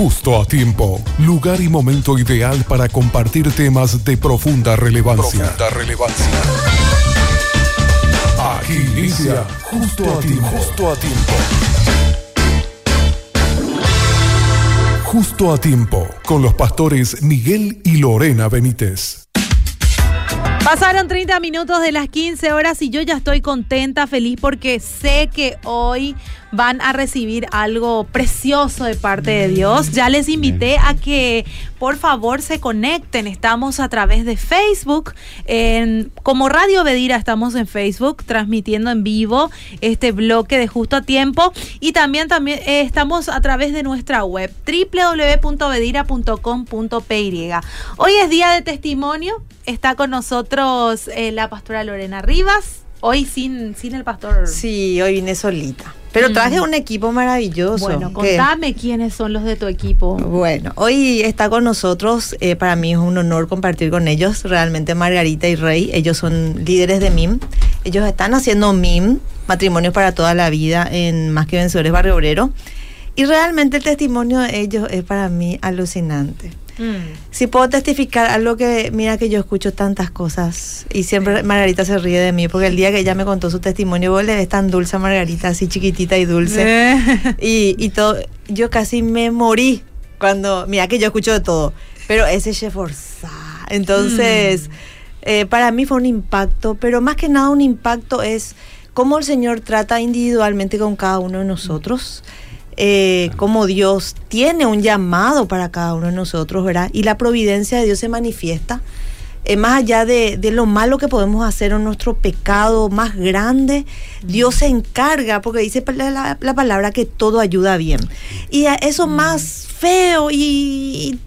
Justo a tiempo, lugar y momento ideal para compartir temas de profunda relevancia. Profunda relevancia. Aquí inicia Justo a tiempo. Justo a tiempo. Justo a tiempo, con los pastores Miguel y Lorena Benítez. Pasaron 30 minutos de las 15 horas y yo ya estoy contenta, feliz porque sé que hoy van a recibir algo precioso de parte de Dios. Ya les invité a que por favor se conecten. Estamos a través de Facebook. En, como Radio Bedira estamos en Facebook transmitiendo en vivo este bloque de justo a tiempo. Y también, también eh, estamos a través de nuestra web www.bedira.com.py. Hoy es día de testimonio. Está con nosotros eh, la pastora Lorena Rivas. Hoy sin, sin el pastor. Sí, hoy vine solita. Pero traje un equipo maravilloso. Bueno, contame quiénes son los de tu equipo. Bueno, hoy está con nosotros, eh, para mí es un honor compartir con ellos, realmente Margarita y Rey, ellos son líderes de MIM, ellos están haciendo MIM, matrimonios para toda la vida en Más que Vencedores Barrio Obrero, y realmente el testimonio de ellos es para mí alucinante. Mm. Si puedo testificar algo que, mira que yo escucho tantas cosas y siempre Margarita se ríe de mí porque el día que ella me contó su testimonio, vos le ves tan dulce a Margarita, así chiquitita y dulce. Eh. Y, y todo, yo casi me morí cuando, mira que yo escucho de todo, pero ese chef Entonces, mm. eh, para mí fue un impacto, pero más que nada un impacto es cómo el Señor trata individualmente con cada uno de nosotros. Eh, cómo Dios tiene un llamado para cada uno de nosotros, ¿verdad? Y la providencia de Dios se manifiesta. Eh, más allá de, lo malo que podemos hacer o nuestro pecado más grande, Dios se encarga, porque dice la, palabra que todo ayuda bien. Y a eso más feo y,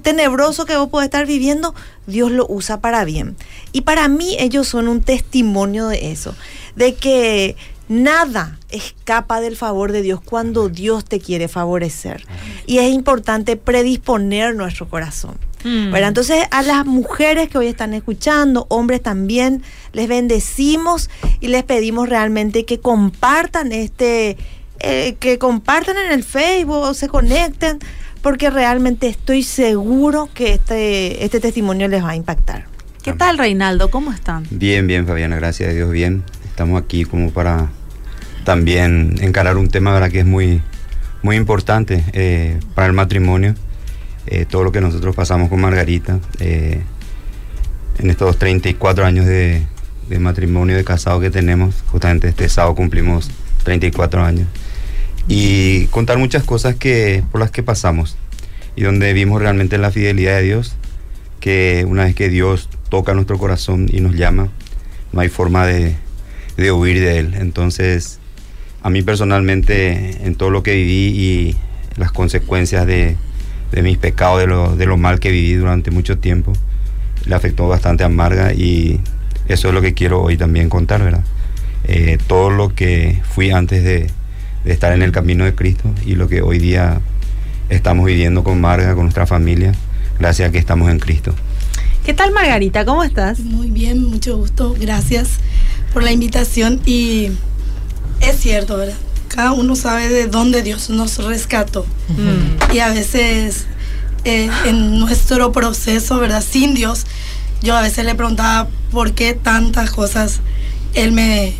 tenebroso que vos podés estar viviendo, Dios lo usa para bien. Y para mí ellos son un testimonio de eso, de que Nada escapa del favor de Dios cuando Dios te quiere favorecer. Y es importante predisponer nuestro corazón. Mm. Entonces a las mujeres que hoy están escuchando, hombres también, les bendecimos y les pedimos realmente que compartan este, eh, que compartan en el Facebook se conecten, porque realmente estoy seguro que este, este testimonio les va a impactar. ¿Qué tal, Reinaldo? ¿Cómo están? Bien, bien, Fabiana, gracias a Dios, bien. Estamos aquí como para también encarar un tema ¿verdad? que es muy, muy importante eh, para el matrimonio. Eh, todo lo que nosotros pasamos con Margarita eh, en estos 34 años de, de, matrimonio, de casado que tenemos. Justamente este sábado cumplimos 34 años. Y contar muchas cosas que, por las que pasamos y donde vimos realmente la fidelidad de Dios, que una vez que Dios toca nuestro corazón y nos llama, no hay forma de, de huir de él. Entonces, a mí personalmente, en todo lo que viví y las consecuencias de, mis pecados, de lo, de lo, mal que viví durante mucho tiempo, le afectó bastante amarga y eso es lo que quiero hoy también contar, ¿verdad? Eh, todo lo que fui antes de, estar en el camino de Cristo y lo que hoy día estamos viviendo con Marga, con nuestra familia, gracias a que estamos en Cristo. ¿Qué tal Margarita? ¿Cómo estás? Muy bien, mucho gusto. Gracias por la invitación y es cierto, ¿verdad? Cada uno sabe de dónde Dios nos rescató. Y a veces eh, en nuestro proceso, ¿verdad? Sin Dios, yo a veces le preguntaba por qué tantas cosas Él me...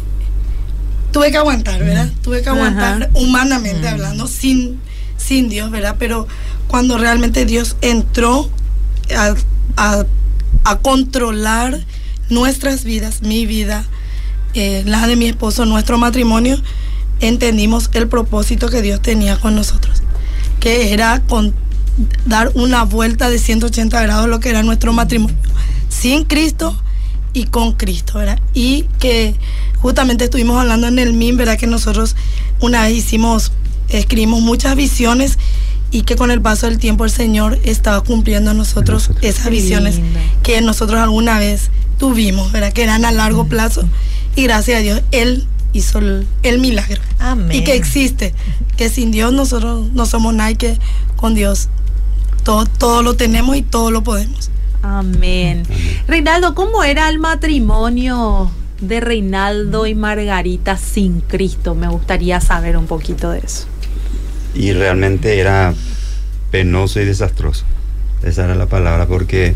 Tuve que aguantar, ¿verdad? Tuve que aguantar humanamente hablando, sin, sin Dios, ¿verdad? Pero cuando realmente Dios entró a, a controlar nuestras vidas, mi vida, eh, la de mi esposo, nuestro matrimonio, entendimos el propósito que Dios tenía con nosotros, que era con, dar una vuelta de 180 grados lo que era nuestro matrimonio, sin Cristo y con Cristo, ¿verdad? Y que justamente estuvimos hablando en el MIM, ¿verdad? Que nosotros una vez hicimos, escribimos muchas visiones y que con el paso del tiempo el Señor estaba cumpliendo a nosotros esas visiones que nosotros alguna vez tuvimos, ¿verdad? Que eran a largo plazo y gracias a Dios, Él hizo el, milagro. Amén. Y que existe. Que sin Dios nosotros no somos nadie, que con Dios todo, todo lo tenemos y todo lo podemos. Amén. Reinaldo, ¿cómo era el matrimonio de Reinaldo y Margarita sin Cristo? Me gustaría saber un poquito de eso. Y realmente era penoso y desastroso. Esa era la palabra, porque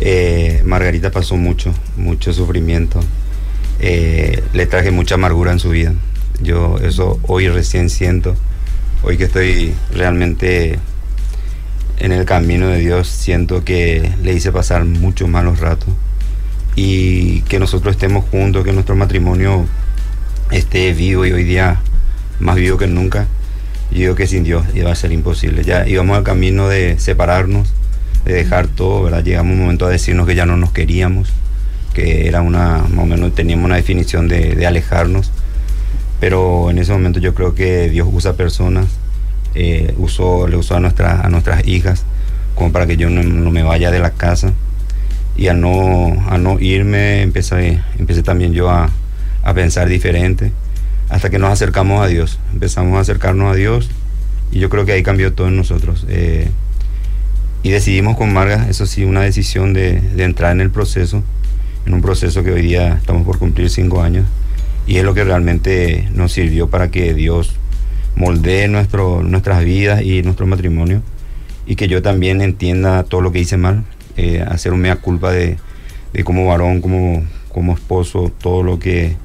eh, Margarita pasó mucho, mucho sufrimiento. Eh, le traje mucha amargura en su vida. Yo eso hoy recién siento, hoy que estoy realmente en el camino de Dios, siento que le hice pasar muchos malos ratos y que nosotros estemos juntos, que nuestro matrimonio esté vivo y hoy día más vivo que nunca. Yo digo que sin Dios iba a ser imposible. Ya íbamos al camino de separarnos, de dejar todo, ¿verdad? Llegamos un momento a decirnos que ya no nos queríamos, que era una, más o menos teníamos una definición de, alejarnos. Pero en ese momento yo creo que Dios usa personas, eh, usó, le usó a, nuestra, a nuestras hijas como para que yo no, me vaya de la casa. Y a no, a no irme empecé, empecé también yo a, a pensar diferente hasta que nos acercamos a Dios. Empezamos a acercarnos a Dios y yo creo que ahí cambió todo en nosotros. Eh, y decidimos con Marga, eso sí, una decisión de, entrar en el proceso, en un proceso que hoy día estamos por cumplir cinco años y es lo que realmente nos sirvió para que Dios moldee nuestro, nuestras vidas y nuestro matrimonio y que yo también entienda todo lo que hice mal, eh, hacer un culpa de, de como varón, como, como esposo, todo lo que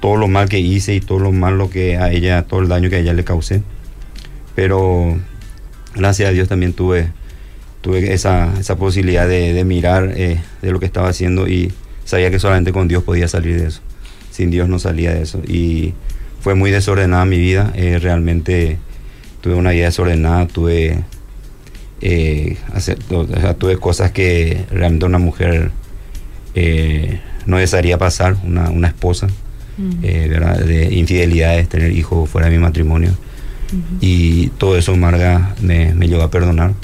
todo lo mal que hice y todo lo malo que a ella, todo el daño que a ella le causé. Pero gracias a Dios también tuve, tuve esa, esa posibilidad de, mirar eh, de lo que estaba haciendo y sabía que solamente con Dios podía salir de eso. Sin Dios no salía de eso. Y fue muy desordenada mi vida. Eh, realmente tuve una vida desordenada, tuve, eh, tuve cosas que realmente una mujer no desearía pasar, una, una esposa. Eh, de infidelidades, tener hijos fuera de mi matrimonio. Y todo eso Marga me, me, llevó a perdonar.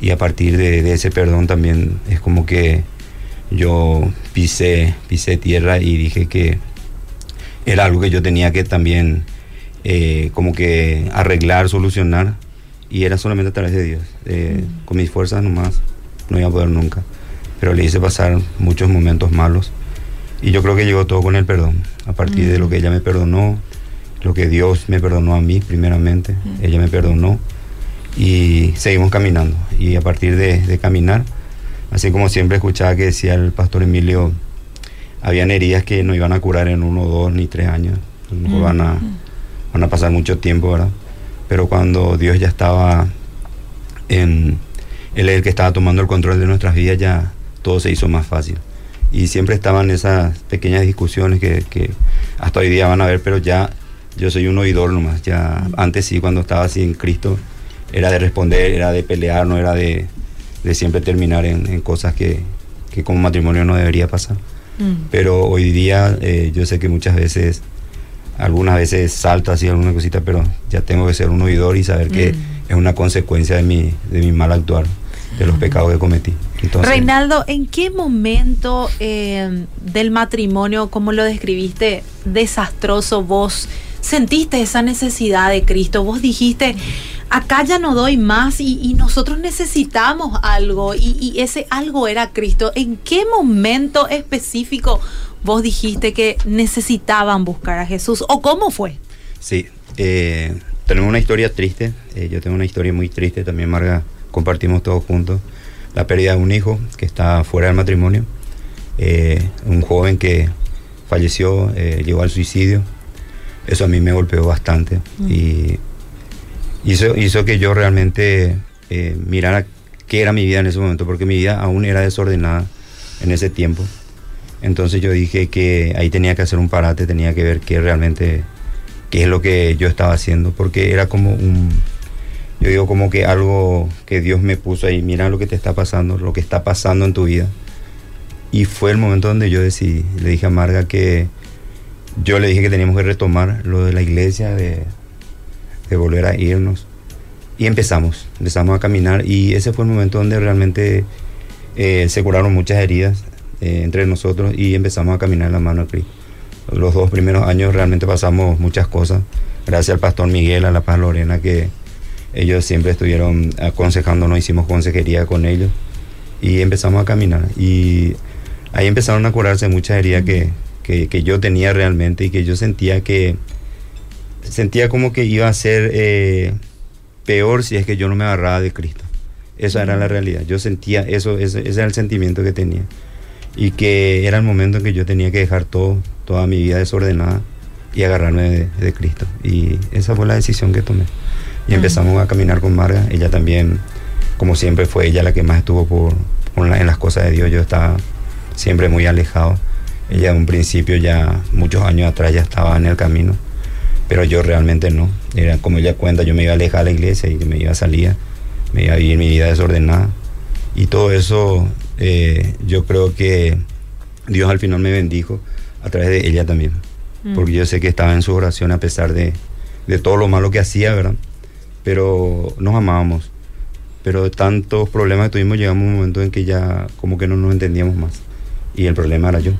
Y a partir de, ese perdón también es como que yo pisé, pisé tierra y dije que era algo que yo tenía que también eh, como que arreglar, solucionar. Y era solamente a través de Dios. Eh, con mis fuerzas nomás no iba a poder nunca. Pero le hice pasar muchos momentos malos y yo creo que llegó todo con el perdón. A partir de lo que ella me perdonó, lo que Dios me perdonó a mí primeramente, ella me perdonó y seguimos caminando. Y a partir de, caminar, así como siempre escuchaba que decía el pastor Emilio, habían heridas que no iban a curar en uno, dos ni tres años. van, a, van a pasar mucho tiempo, ¿verdad? Pero cuando Dios ya estaba en... Él es el que estaba tomando el control de nuestras vidas, ya todo se hizo más fácil y siempre estaban esas pequeñas discusiones que, hasta hoy día van a ver, pero ya yo soy un oidor nomás, ya antes sí, cuando estaba así en Cristo, era de responder, era de pelear, no era de, siempre terminar en, cosas que, como matrimonio no debería pasar. Mm. Pero hoy día eh, yo sé que muchas veces, algunas veces salta así alguna cosita, pero ya tengo que ser un oidor y saber que mm. es una consecuencia de mi, de mi mal actuar, de los mm. pecados que cometí. Reinaldo, ¿en qué momento eh, del matrimonio, como lo describiste, desastroso, vos sentiste esa necesidad de Cristo? Vos dijiste, acá ya no doy más y, nosotros necesitamos algo y, ese algo era Cristo. ¿En qué momento específico vos dijiste que necesitaban buscar a Jesús o cómo fue? Sí, eh, tenemos una historia triste, eh, yo tengo una historia muy triste también, Marga, compartimos todos juntos la pérdida de un hijo que está fuera del matrimonio, eh, un joven que falleció, eh, llegó al suicidio. Eso a mí me golpeó bastante mm. y hizo, hizo que yo realmente eh, mirara qué era mi vida en ese momento, porque mi vida aún era desordenada en ese tiempo. Entonces yo dije que ahí tenía que hacer un parate, tenía que ver qué realmente, qué es lo que yo estaba haciendo, porque era como un, yo digo como que algo que Dios me puso ahí, mira lo que te está pasando, lo que está pasando en tu vida. Y fue el momento donde yo decidí, le dije a Marga que yo le dije que teníamos que retomar lo de la iglesia, de, volver a irnos. Y empezamos, empezamos a caminar y ese fue el momento donde realmente eh, se curaron muchas heridas eh, entre nosotros y empezamos a caminar en la mano de Cristo. Los dos primeros años realmente pasamos muchas cosas, gracias al pastor Miguel, a la paz Lorena, que ellos siempre estuvieron aconsejándonos, hicimos consejería con ellos y empezamos a caminar. Y ahí empezaron a curarse muchas heridas que, que, yo tenía realmente y que yo sentía que sentía como que iba a ser eh, peor si es que yo no me agarraba de Cristo. Esa era la realidad. Yo sentía eso, ese, ese era el sentimiento que tenía. Y que era el momento en que yo tenía que dejar todo, toda mi vida desordenada y agarrarme de, de Cristo. Y esa fue la decisión que tomé. Y empezamos a caminar con Marga. Ella también, como siempre, fue ella la que más estuvo por, por la- en las cosas de Dios. Yo estaba siempre muy alejado. Ella en un principio ya, muchos años atrás, ya estaba en el camino. Pero yo realmente no. Era como ella cuenta, yo me iba a alejar de la iglesia y me iba a salir, me iba a vivir mi vida desordenada. Y todo eso, eh, yo creo que Dios al final me bendijo a través de ella también. Mm. Porque yo sé que estaba en su oración a pesar de, de todo lo malo que hacía, ¿verdad? Pero nos amábamos. Pero de tantos problemas que tuvimos, llegamos a un momento en que ya como que no nos entendíamos más. Y el problema era yo,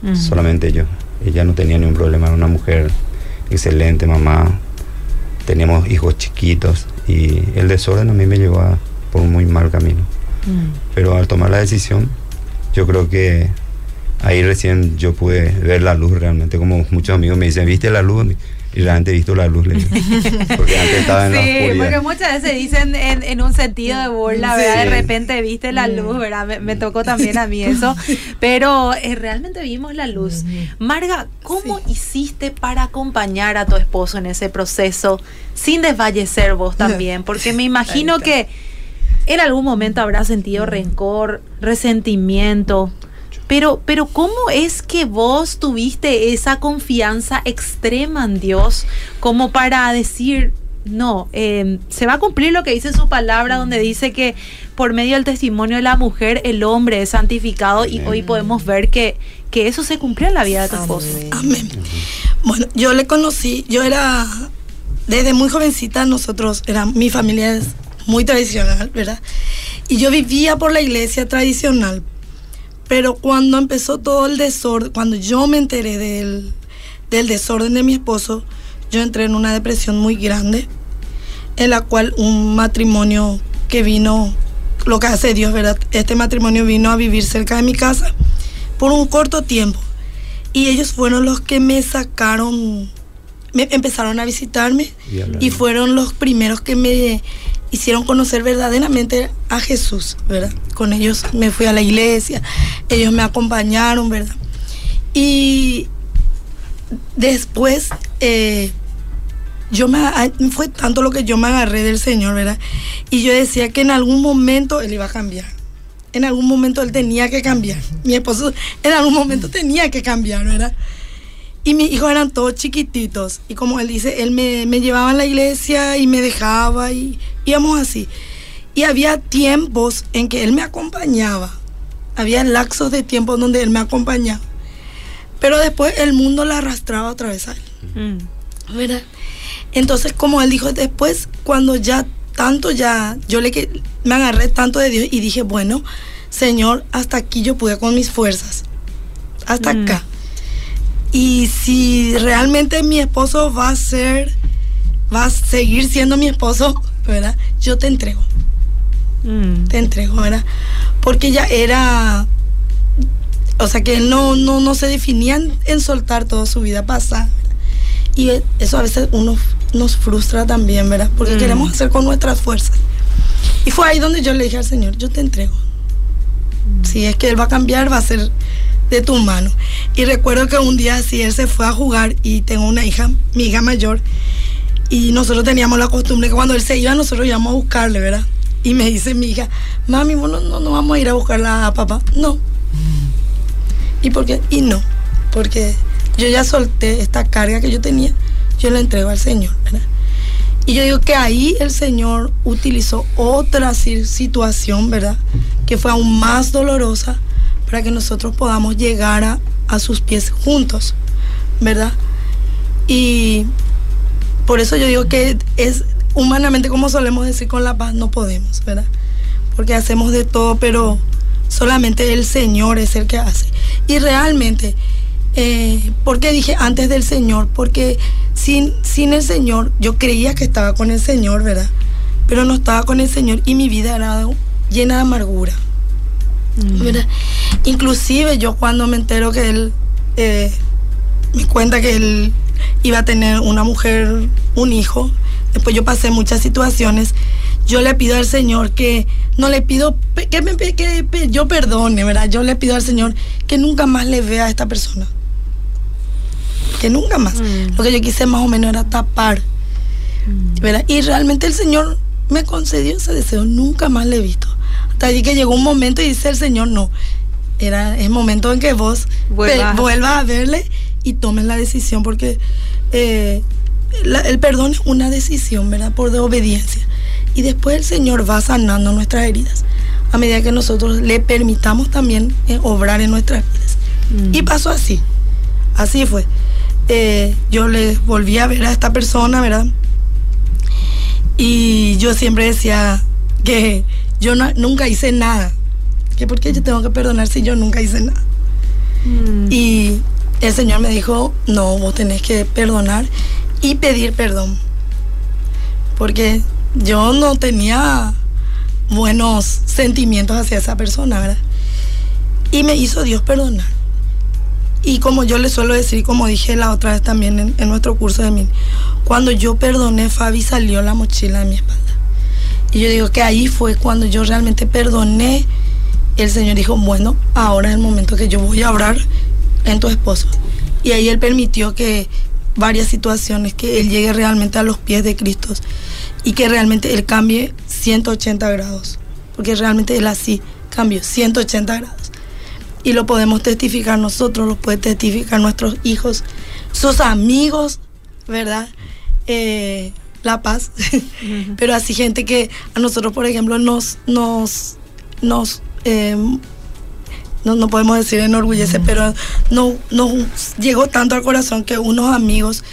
Mm. solamente yo. Ella no tenía ningún problema, era una mujer excelente, mamá. Teníamos hijos chiquitos y el desorden a mí me llevó a- por un muy mal camino. Mm. Pero al tomar la decisión, yo creo que ahí recién yo pude ver la luz realmente, como muchos amigos me dicen, ¿viste la luz? Y realmente he visto la luz, le digo. porque antes estaba en la Sí, porque oscuridad. muchas veces dicen en, en un sentido de burla, ¿verdad? De repente viste la luz, ¿verdad? Me, me tocó también a mí eso, pero eh, realmente vimos la luz. Marga, ¿cómo hiciste para acompañar a tu esposo en ese proceso sin desfallecer vos también? Porque me imagino que en algún momento habrá sentido rencor, resentimiento. Pero, pero ¿cómo es que vos tuviste esa confianza extrema en Dios como para decir, no, eh, se va a cumplir lo que dice su palabra, donde dice que por medio del testimonio de la mujer el hombre es santificado y Amén. hoy podemos ver que, que eso se cumplió en la vida de tu esposo. Amén. Bueno, yo le conocí, yo era, desde muy jovencita, nosotros, era, mi familia es muy tradicional, ¿verdad? Y yo vivía por la iglesia tradicional, pero cuando empezó todo el desorden, cuando yo me enteré del, del desorden de mi esposo, yo entré en una depresión muy grande, en la cual un matrimonio que vino, lo que hace Dios, ¿verdad? Este matrimonio vino a vivir cerca de mi casa por un corto tiempo. Y ellos fueron los que me sacaron, me empezaron a visitarme Y fueron los primeros que me hicieron conocer verdaderamente a Jesús, ¿verdad? Con ellos me fui a la iglesia, ellos me acompañaron, ¿verdad? Y después, eh, yo me, fue tanto lo que yo me agarré del Señor, ¿verdad? Y yo decía que en algún momento Él iba a cambiar. En algún momento Él tenía que cambiar. Mi esposo en algún momento tenía que cambiar, ¿verdad? Y mis hijos eran todos chiquititos. Y como él dice, él me, me llevaba a la iglesia y me dejaba y íbamos así. Y había tiempos en que él me acompañaba. Había lapsos de tiempo donde él me acompañaba. Pero después el mundo la arrastraba otra vez a él. Mm. ¿verdad? Entonces, como él dijo, después cuando ya tanto ya, yo le que me agarré tanto de Dios y dije, bueno, Señor, hasta aquí yo pude con mis fuerzas. Hasta Mm. acá. Y si realmente mi esposo va a ser, va a seguir siendo mi esposo, ¿verdad? Yo te entrego, Mm. te entrego, ¿verdad? Porque ya era, o sea que él no, no, no se definía en, en soltar toda su vida pasada. Y eso a veces uno nos frustra también, ¿verdad? Porque Mm. queremos hacer con nuestras fuerzas. Y fue ahí donde yo le dije al Señor, yo te entrego. Si es que Él va a cambiar, va a ser de tu mano. Y recuerdo que un día así Él se fue a jugar y tengo una hija, mi hija mayor, y nosotros teníamos la costumbre que cuando Él se iba, nosotros íbamos a buscarle, ¿verdad? Y me dice mi hija, mami, bueno, no, no vamos a ir a buscarla a papá. No. ¿Y por qué? Y no. Porque yo ya solté esta carga que yo tenía, yo la entrego al Señor, ¿verdad? Y yo digo que ahí el Señor utilizó otra si- situación, ¿verdad? Que fue aún más dolorosa para que nosotros podamos llegar a, a sus pies juntos, ¿verdad? Y por eso yo digo que es humanamente, como solemos decir con la paz, no podemos, ¿verdad? Porque hacemos de todo, pero solamente el Señor es el que hace. Y realmente, eh, ¿por qué dije antes del Señor? Porque sin, sin el Señor, yo creía que estaba con el Señor, ¿verdad? Pero no estaba con el Señor y mi vida era llena de amargura. ¿verdad? Inclusive yo cuando me entero que él eh, me cuenta que él iba a tener una mujer, un hijo, después yo pasé muchas situaciones, yo le pido al Señor que no le pido que, me, que yo perdone, ¿verdad? Yo le pido al Señor que nunca más le vea a esta persona. Que nunca más. Mm. Lo que yo quise más o menos era tapar. Mm. ¿verdad? Y realmente el Señor me concedió ese deseo, nunca más le he visto. Hasta allí que llegó un momento y dice el Señor, no, era el momento en que vos vuelvas, a verle y tomes la decisión, porque eh, el perdón es una decisión, ¿verdad? Por de obediencia. Y después el Señor va sanando nuestras heridas a medida que nosotros le permitamos también eh, obrar en nuestras vidas. Mm. Y pasó así, así fue. Eh, yo le volví a ver a esta persona, ¿verdad? Y yo siempre decía que yo nunca hice nada. Que por qué yo tengo que perdonar si yo nunca hice nada. Mm. Y el Señor me dijo, no, vos tenés que perdonar y pedir perdón. Porque yo no tenía buenos sentimientos hacia esa persona, ¿verdad? Y me hizo Dios perdonar. Y como yo le suelo decir, como dije la otra vez también en, en nuestro curso de mí, cuando yo perdoné, Fabi salió la mochila de mi espalda. Y yo digo que ahí fue cuando yo realmente perdoné. El Señor dijo, bueno, ahora es el momento que yo voy a orar en tu esposo. Y ahí Él permitió que varias situaciones, que Él llegue realmente a los pies de Cristo y que realmente Él cambie 180 grados. Porque realmente Él así cambió 180 grados. Y lo podemos testificar nosotros, lo pueden testificar nuestros hijos, sus amigos, ¿verdad? Eh, la paz. Pero así gente que a nosotros, por ejemplo, nos, nos, nos em, no, podemos decir enorgullece, pero no, nos llegó tanto al corazón que unos amigos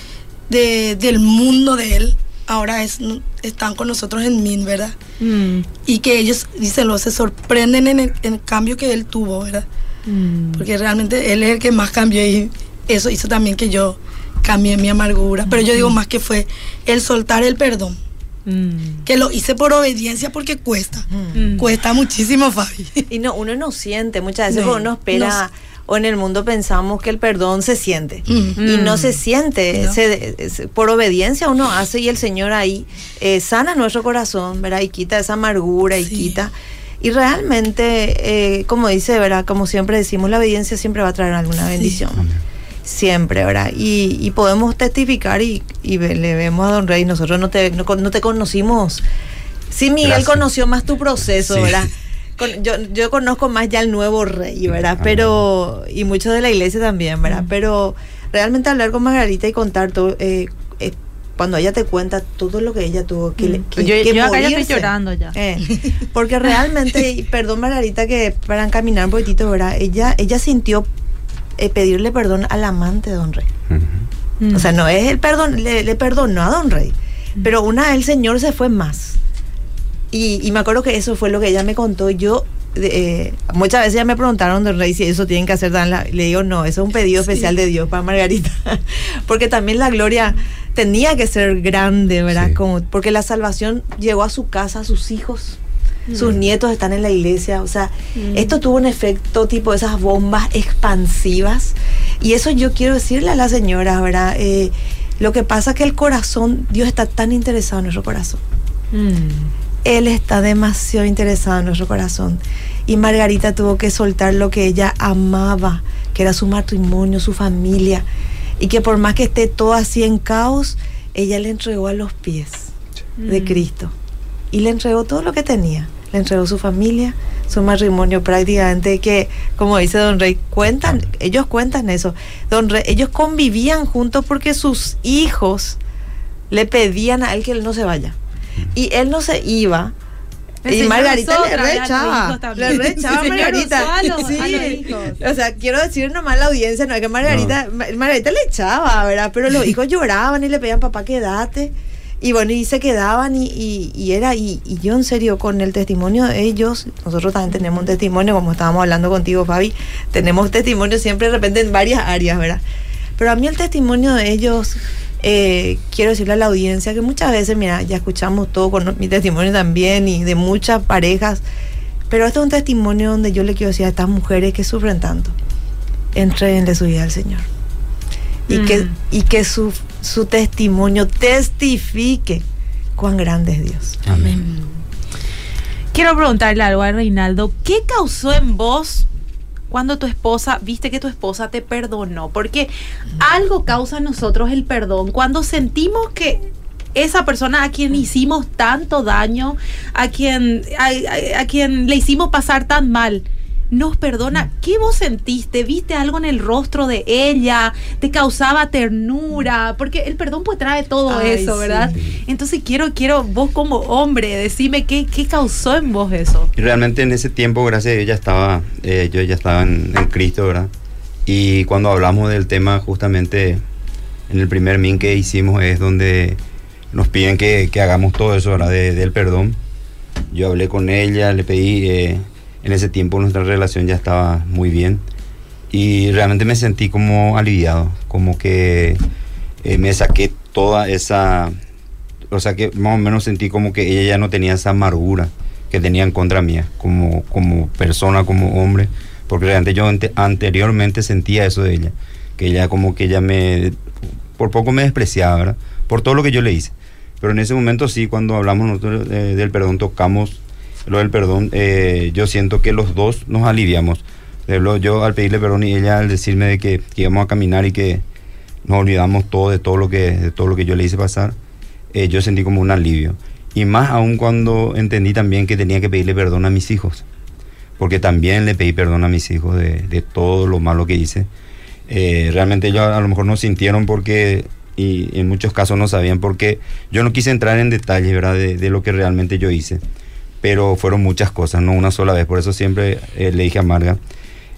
de, del mundo de él ahora es, están con nosotros en MIN, ¿verdad? Mm. Y que ellos, dicen, lo se sorprenden en el, cambio que él tuvo, ¿verdad? Mm. Porque realmente él es el que más cambió y eso hizo también que yo cambié mi amargura. Pero yo digo más que fue el soltar el perdón. Mm. Que lo hice por obediencia porque cuesta. Mm. Cuesta muchísimo, Fabi. Y no, uno no siente, muchas veces uno espera. o en el mundo pensamos que el perdón se siente mm. y no se siente por obediencia uno hace y el Señor ahí eh, sana nuestro corazón verdad y quita esa amargura y quita y realmente eh, como dice verdad como siempre decimos la obediencia siempre va a traer alguna bendición siempre, ¿verdad? Y, podemos testificar y, le vemos a Don Rey, nosotros no te, no, te conocimos. Sí, Miguel conoció más tu proceso, ¿verdad? yo, yo conozco más ya el nuevo rey, ¿verdad? Pero, y mucho de la iglesia también, ¿verdad? Pero realmente hablar con Margarita y contar todo, eh, eh, cuando ella te cuenta todo lo que ella tuvo que, que, yo, yo acá ya estoy llorando ya. Eh, porque realmente, perdón Margarita que para caminar un poquitito, ¿verdad? Ella, ella sintió eh, pedirle perdón al amante de Don Rey. O sea, no es el perdón, le, le perdonó a Don Rey, pero una vez el Señor se fue más. Y, me acuerdo que eso fue lo que ella me contó. Yo, eh, muchas veces ya me preguntaron, Don Rey, si eso tienen que hacer. Dan le digo, no, eso es un pedido especial de Dios para Margarita. porque también la gloria tenía que ser grande, ¿verdad? Como, porque la salvación llegó a su casa, a sus hijos sus nietos están en la iglesia, o sea, esto tuvo un efecto tipo esas bombas expansivas. Y eso yo quiero decirle a la señora, ¿verdad? Eh, lo que pasa es que el corazón, Dios está tan interesado en nuestro corazón. Mm. Él está demasiado interesado en nuestro corazón. Y Margarita tuvo que soltar lo que ella amaba, que era su matrimonio, su familia. Y que por más que esté todo así en caos, ella le entregó a los pies de mm. Cristo y le entregó todo lo que tenía. Le entregó su familia, su matrimonio prácticamente que, como dice Don Rey, cuentan, ellos cuentan eso. Don Rey, ellos convivían juntos porque sus hijos le pedían a él que él no se vaya. Y él no se iba. y Margarita le rechaba. Le rechaba a Margarita. Sí. O sea, quiero decir nomás la audiencia, no es que Margarita, Margarita le echaba, ¿verdad? Pero los hijos lloraban y le pedían, papá, quédate. Y bueno, y se quedaban y, y, era, y, y, yo en serio, con el testimonio de ellos, nosotros también tenemos un testimonio, como estábamos hablando contigo, Fabi, tenemos testimonio siempre de repente en varias áreas, ¿verdad? Pero a mí el testimonio de ellos, eh, quiero decirle a la audiencia que muchas veces, mira, ya escuchamos todo con mi testimonio también y de muchas parejas, pero este es un testimonio donde yo le quiero decir a estas mujeres que sufren tanto, entren de su vida al Señor y, que, mm. y que su, su testimonio testifique cuán grande es Dios. Amén. Quiero preguntarle algo a Reinaldo. ¿Qué causó en vos cuando tu esposa, viste que tu esposa te perdonó? Porque algo causa en nosotros el perdón. Cuando sentimos que esa persona a quien hicimos tanto daño, a quien, a, a- a quien le hicimos pasar tan mal, nos perdona. ¿Qué vos sentiste? ¿Viste algo en el rostro de ella? ¿Te causaba ternura? Porque el perdón pues trae todo Ay, eso, sí. ¿verdad? Entonces quiero, quiero, vos como hombre, decime qué, qué causó en vos eso. Y realmente en ese tiempo, gracias a Dios, ya estaba, eh, yo ya estaba en, en Cristo, ¿verdad? Y cuando hablamos del tema, justamente en el primer min que hicimos es donde nos piden que, que hagamos todo eso, ¿verdad? De- del perdón. Yo hablé con ella, le pedí, eh, en ese tiempo nuestra relación ya estaba muy bien. Y realmente me sentí como aliviado, como que eh, me saqué toda esa, o sea que más o menos sentí como que ella ya no tenía esa amargura que tenía en contra mía, como, como persona, como hombre, porque realmente yo ante- anteriormente sentía eso de ella, que ella como que ella me, por poco me despreciaba, ¿verdad? Por todo lo que yo le hice. Pero en ese momento sí, cuando hablamos nosotros eh, del perdón, tocamos lo del perdón, eh, yo siento que los dos nos aliviamos. Yo al pedirle perdón y ella al decirme de que, que íbamos a caminar y que nos olvidamos todo de todo lo que, de todo lo que yo le hice pasar, eh, yo sentí como un alivio. Y más aún cuando entendí también que tenía que pedirle perdón a mis hijos. Porque también le pedí perdón a mis hijos de, de todo lo malo que hice. Eh, realmente ellos a lo mejor no sintieron porque, y en muchos casos no sabían porque yo no quise entrar en detalles, ¿verdad? De, de lo que realmente yo hice. Pero fueron muchas cosas, no una sola vez. Por eso siempre eh, le dije a Marga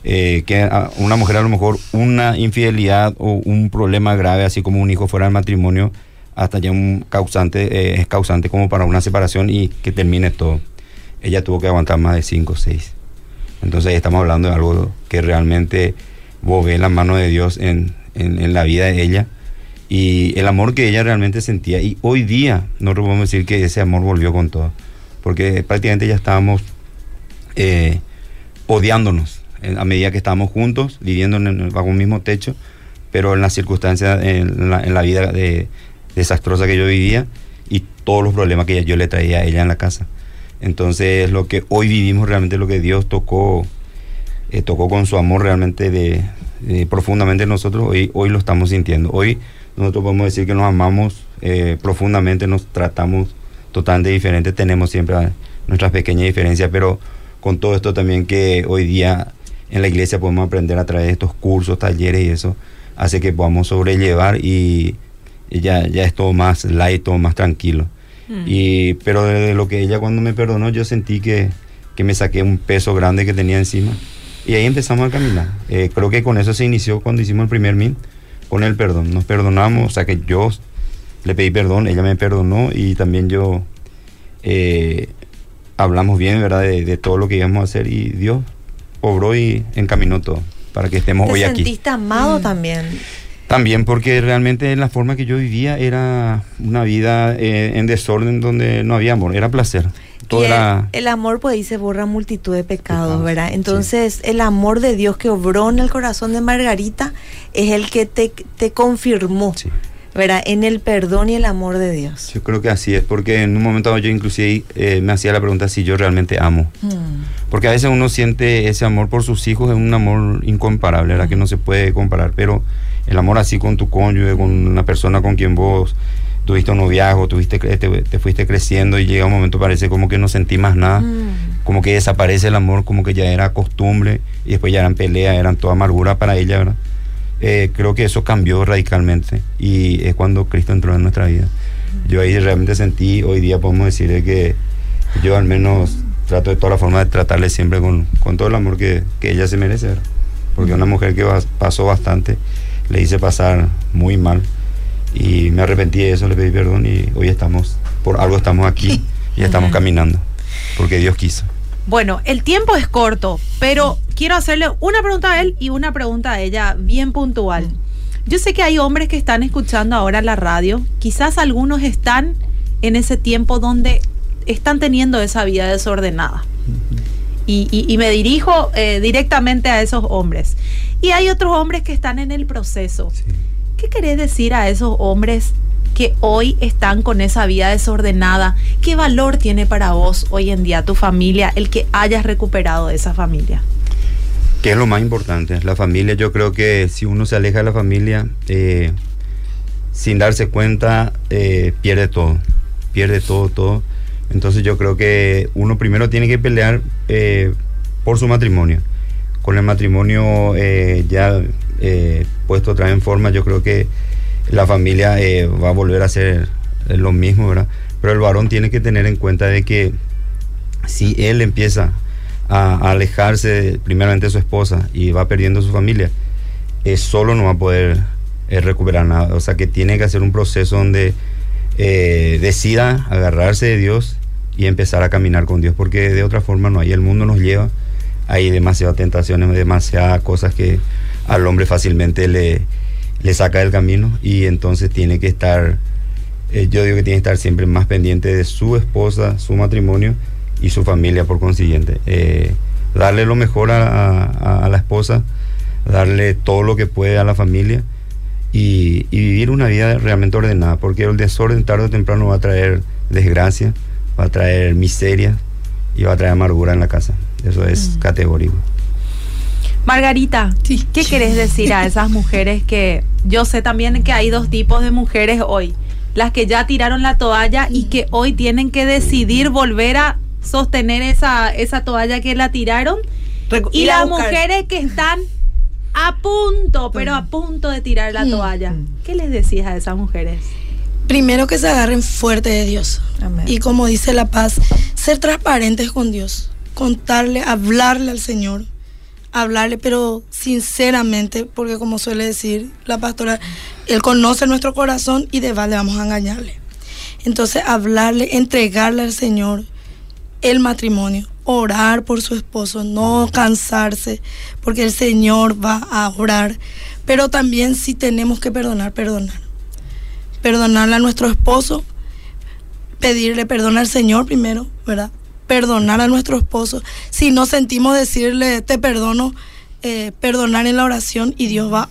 eh, que una mujer a lo mejor una infidelidad o un problema grave, así como un hijo fuera del matrimonio, hasta ya un causante, eh, es causante como para una separación y que termine todo. Ella tuvo que aguantar más de 5 o 6. Entonces ahí estamos hablando de algo que realmente vos la mano de Dios en, en- en la vida de ella y el amor que ella realmente sentía. Y hoy día nosotros podemos decir que ese amor volvió con todo, porque prácticamente ya estábamos eh, odiándonos a medida que estábamos juntos, viviendo bajo un mismo techo, pero en las circunstancias, en la, en la vida de- desastrosa que yo vivía y todos los problemas que yo le traía a ella en la casa. Entonces, lo que hoy vivimos realmente lo que Dios tocó, eh, tocó con su amor realmente de, de profundamente en nosotros, hoy, hoy lo estamos sintiendo. Hoy nosotros podemos decir que nos amamos eh, profundamente, nos tratamos totalmente diferentes, tenemos siempre nuestras pequeñas diferencias, pero con todo esto también que hoy día en la iglesia podemos aprender a través de estos cursos, talleres y eso, hace que podamos sobrellevar y, ya, ya es todo más light, todo más tranquilo. Y, pero de lo que ella cuando me perdonó, yo sentí que, que me saqué un peso grande que tenía encima. Y ahí empezamos a caminar. Eh, creo que con eso se inició cuando hicimos el primer min, con el perdón. Nos perdonamos, o sea que yo le pedí perdón, ella me perdonó y también yo eh, hablamos bien, ¿verdad? De, de todo lo que íbamos a hacer y Dios obró y encaminó todo para que estemos Te hoy aquí. sentiste amado también. También porque realmente la forma que yo vivía era una vida eh, en desorden donde no había amor, era placer. Y el, el amor, pues ahí se borra multitud de pecados, Pecados, ¿verdad? sí. Entonces, el amor de Dios que obró en el corazón de Margarita es el que te, te confirmó, Sí. ¿Verdad? En el perdón y el amor de Dios. Yo creo que así es, porque en un momento dado yo inclusive eh, me hacía la pregunta si yo realmente amo. Mm. Porque a veces uno siente ese amor por sus hijos, es un amor incomparable, ¿verdad? Que no se puede comparar, pero el amor así con tu cónyuge, con una persona con quien vos tuviste un noviazgo, tuviste, te, te fuiste creciendo y llega un momento parece como que no sentí más nada, Mm. como que desaparece el amor, como que ya era costumbre y después ya eran peleas, eran toda amargura para ella, ¿verdad? Eh, creo que eso cambió radicalmente y es cuando Cristo entró en nuestra vida. Yo ahí realmente sentí, hoy día podemos decir de que yo al menos trato de toda la forma de tratarle siempre con, con todo el amor que, que ella se merece, ¿verdad? porque una mujer que pasó bastante, le hice pasar muy mal y me arrepentí de eso, le pedí perdón y hoy estamos, por algo estamos aquí y estamos caminando, porque Dios quiso. Bueno, el tiempo es corto, pero quiero hacerle una pregunta a él y una pregunta a ella bien puntual. Yo sé que hay hombres que están escuchando ahora la radio, quizás algunos están en ese tiempo donde están teniendo esa vida desordenada. Y, y- y me dirijo eh, directamente a esos hombres. Y hay otros hombres que están en el proceso. ¿Qué querés decir a esos hombres que hoy están con esa vida desordenada. ¿Qué valor tiene para vos hoy en día tu familia el que hayas recuperado de esa familia? Que es lo más importante. La familia, yo creo que si uno se aleja de la familia, eh, sin darse cuenta, eh, pierde todo. Pierde todo, todo. Entonces yo creo que uno primero tiene que pelear eh, por su matrimonio. Con el matrimonio ya puesto otra vez en forma, yo creo que la familia va a volver a ser lo mismo, ¿verdad? Pero el varón tiene que tener en cuenta de que si él empieza a, alejarse primeramente de su esposa y va perdiendo su familia, eh, solo no va a poder eh, recuperar nada. O sea que tiene que hacer un proceso donde eh, decida agarrarse de Dios y empezar a caminar con Dios, porque de otra forma no hay. El mundo nos lleva, hay demasiadas tentaciones, demasiadas cosas que al hombre fácilmente le, le saca del camino y entonces tiene que estar, yo digo que tiene que estar siempre más pendiente de su esposa, su matrimonio y su familia por consiguiente. Eh, darle lo mejor a, la esposa, darle todo lo que puede a la familia y, vivir una vida realmente ordenada, porque el desorden tarde o temprano va a traer desgracia, va a traer miseria y va a traer amargura en la casa. Eso es mm. categórico. Margarita, ¿qué querés decir a esas mujeres que yo sé también que hay dos tipos de mujeres hoy? Las que ya tiraron la toalla y que hoy tienen que decidir volver a sostener esa, esa toalla que la tiraron. y las mujeres que están a punto, pero a punto de tirar la mm. toalla. Mm. ¿Qué les decías a esas mujeres? Primero que se agarren fuerte de Dios. Y como dice La Paz, ser transparentes con Dios. Contarle, hablarle al Señor. Hablarle, pero sinceramente, porque como suele decir la pastora, Él conoce nuestro corazón y de vale vamos a engañarle. Entonces, hablarle, entregarle al Señor el matrimonio, orar por su esposo, no cansarse, porque el Señor va a orar. Pero también si tenemos que perdonar, perdonar. Perdonarle a nuestro esposo, pedirle perdón al Señor primero, ¿verdad? Perdonar a nuestro esposo. Si no sentimos decirle, te perdono, eh, perdonar en la oración y Dios va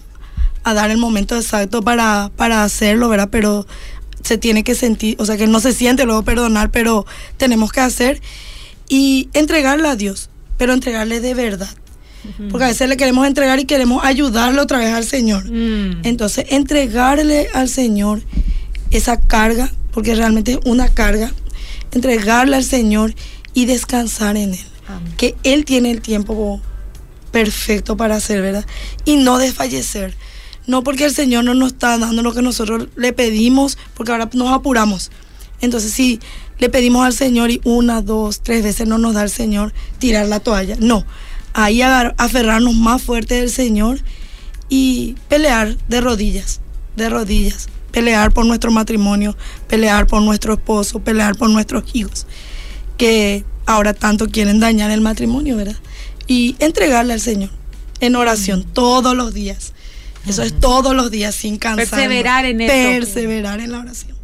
a dar el momento exacto para, para hacerlo, ¿verdad? Pero se tiene que sentir, o sea, que no se siente luego perdonar, pero tenemos que hacer y entregarle a Dios, pero entregarle de verdad. Porque a veces le queremos entregar y queremos ayudarle otra vez al Señor. Mm. Entonces, entregarle al Señor esa carga, porque realmente es una carga, entregarle al Señor y descansar en Él. Que Él tiene el tiempo perfecto para hacer, ¿verdad? Y no desfallecer. No porque el Señor no nos está dando lo que nosotros le pedimos, porque ahora nos apuramos. Entonces, si le pedimos al Señor y una, dos, tres veces no nos da el Señor, tirar la toalla. No, ahí aferrarnos más fuerte del Señor y pelear de rodillas, de rodillas. Pelear por nuestro matrimonio, pelear por nuestro esposo, pelear por nuestros hijos, que ahora tanto quieren dañar el matrimonio, ¿verdad? Y entregarle al Señor en oración todos los días eso es todos los días sin cansar. Perseverar en eso. Perseverar en la oración.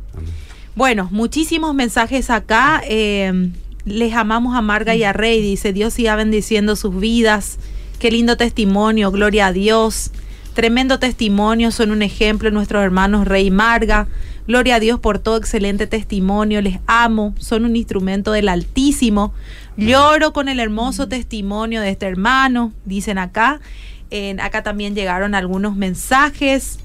Bueno, muchísimos mensajes acá. Eh, les amamos a Marga y a Rey. Dice, Dios siga bendiciendo sus vidas. Qué lindo testimonio, gloria a Dios. Tremendo testimonio, son un ejemplo nuestros hermanos Rey y Marga. Gloria a Dios por todo excelente testimonio, les amo, son un instrumento del Altísimo. Lloro con el hermoso testimonio de este hermano, dicen acá acá también llegaron algunos mensajes.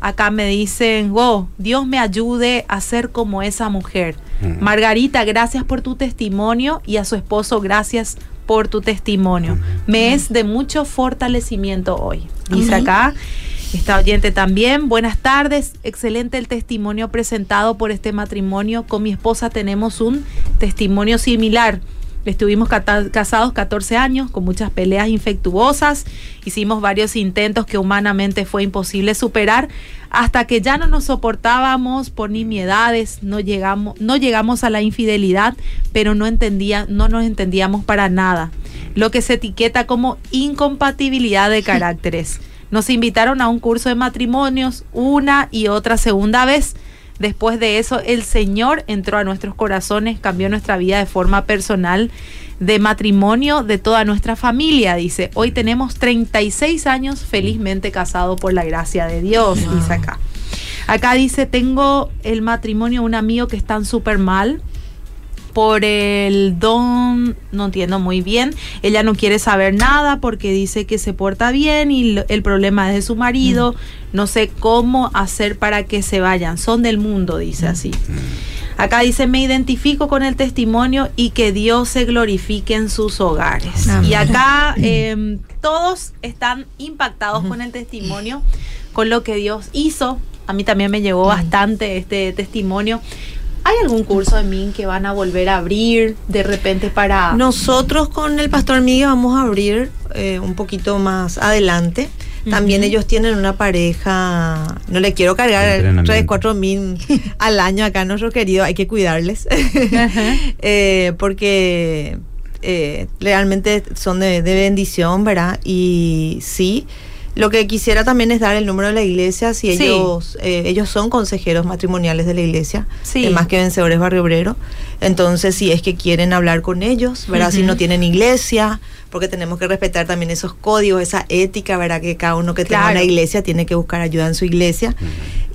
Acá me dicen, wow, Dios me ayude a ser como esa mujer. Margarita, gracias por tu testimonio y a su esposo, gracias por tu testimonio. Me es de mucho fortalecimiento hoy. Dice acá, esta oyente también, buenas tardes, excelente el testimonio presentado por este matrimonio. Con mi esposa tenemos un testimonio similar. Estuvimos casados 14 años con muchas peleas infectuosas, hicimos varios intentos que humanamente fue imposible superar, hasta que ya no nos soportábamos por nimiedades, no llegamos, no llegamos a la infidelidad, pero no, entendía, no nos entendíamos para nada, lo que se etiqueta como incompatibilidad de caracteres. Nos invitaron a un curso de matrimonios una y otra segunda vez Después de eso, el Señor entró a nuestros corazones, cambió nuestra vida de forma personal, de matrimonio, de toda nuestra familia, dice. Hoy tenemos 36 años felizmente casados por la gracia de Dios, dice acá. Acá dice, tengo el matrimonio de un amigo que están súper mal por el don, no entiendo muy bien, ella no quiere saber nada porque dice que se porta bien y el problema es de su marido, no sé cómo hacer para que se vayan, son del mundo, dice así. Acá dice, me identifico con el testimonio y que Dios se glorifique en sus hogares. Amén. Y acá em, todos están impactados con el testimonio, con lo que Dios hizo. A mí también me llegó bastante este testimonio. ¿Hay algún curso de MIN que van a volver a abrir de repente para... Nosotros con el Pastor Miguel vamos a abrir eh, un poquito más adelante. También ellos tienen una pareja, no le quiero cargar Entrenamiento. 3, 4 mil al año acá, nuestro querido, hay que cuidarles. Eh, porque eh, realmente son de, de bendición, ¿verdad? Y sí, lo que quisiera también es dar el número de la iglesia, si Sí. ellos, eh, ellos son consejeros matrimoniales de la iglesia, Sí. eh, más que vencedores barrio obrero. Entonces, si es que quieren hablar con ellos, ¿verdad? Si no tienen iglesia, porque tenemos que respetar también esos códigos, esa ética, ¿verdad? Que cada uno que tenga Claro. una iglesia tiene que buscar ayuda en su iglesia.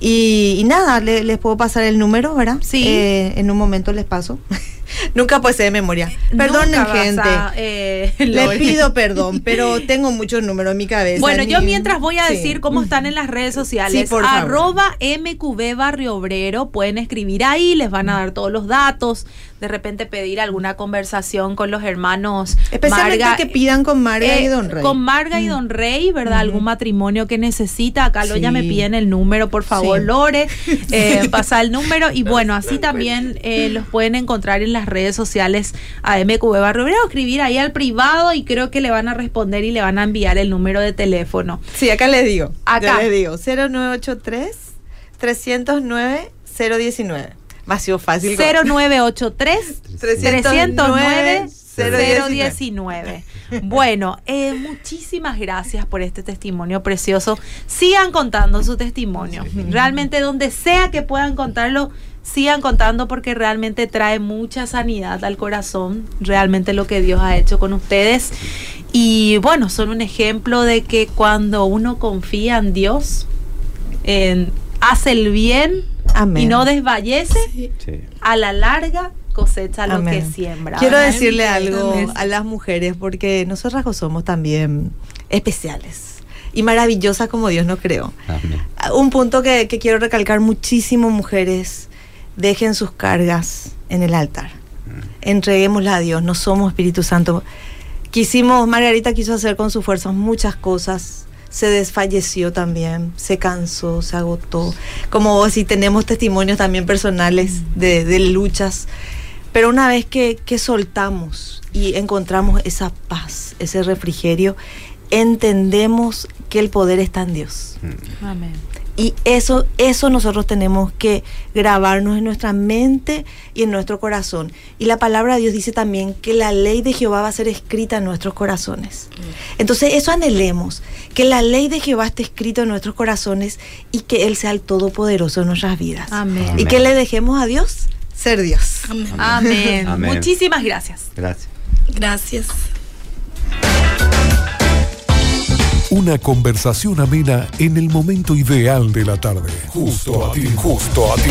Y, y nada, le- les puedo pasar el número, ¿verdad? Sí. Eh, en un momento les paso. Nunca pues de memoria. Perdonen, Nunca vas gente. a, eh, Les pido perdón, pero tengo muchos números en mi cabeza. Bueno, yo mientras voy a sí. decir cómo están en las redes sociales. Sí, por favor. Arroba MQB Barrio Obrero. Pueden escribir ahí, les van a dar todos los datos. De repente pedir alguna conversación con los hermanos. Especialmente Marga- que pidan con Marga y eh, Don Rey. Con Marga y Don Rey, ¿verdad? Algún matrimonio que necesita. Acá lo ya me Sí. piden el número, por favor, Sí. Lore. Eh, pasa el número. Y bueno, así también eh, los pueden encontrar en las redes sociales a MQB Barrio Obrero. Escribir ahí al privado y creo que le van a responder y le van a enviar el número de teléfono. Sí, acá les digo. Acá. Les digo. 0983 309 019. Más sido fácil. 0983 309 019. 019. Bueno, eh, muchísimas gracias por este testimonio precioso. Sigan contando su testimonio. Realmente donde sea que puedan contarlo, sigan contando porque realmente trae mucha sanidad al corazón, realmente lo que Dios ha hecho con ustedes. Y bueno, son un ejemplo de que cuando uno confía en Dios, en- hace el bien Amén. y no Sí. Sí. a la larga cosecha lo Amén. que siembra. Quiero decirle algo a las mujeres porque nosotras somos también especiales y maravillosas como Dios nos creó. Amén. Un punto que, que quiero recalcar muchísimo, mujeres, dejen sus cargas en el altar. Entreguémosla a Dios, no somos Espíritu Santo. Quisimos, Margarita quiso hacer con sus fuerzas muchas cosas. Se desfalleció también, se cansó, se agotó. Como vos, sí tenemos testimonios también personales de, de luchas. Pero una vez que, que soltamos y encontramos esa paz, ese refrigerio, entendemos que el poder está en Dios. Amén. Y eso, eso nosotros tenemos que grabarnos en nuestra mente y en nuestro corazón. Y la palabra de Dios dice también que la ley de Jehová va a ser escrita en nuestros corazones. Entonces eso anhelemos, que la ley de Jehová esté escrita en nuestros corazones y que Él sea el Todopoderoso en nuestras vidas. Amén. Y que le dejemos a Dios ser Dios. Amén. Amén. Amén. Muchísimas gracias. Gracias. Gracias. Una conversación amena en el momento ideal de la tarde. Justo a ti, justo a ti.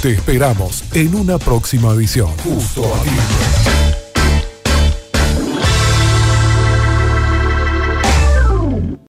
Te esperamos en una próxima edición. Justo a ti.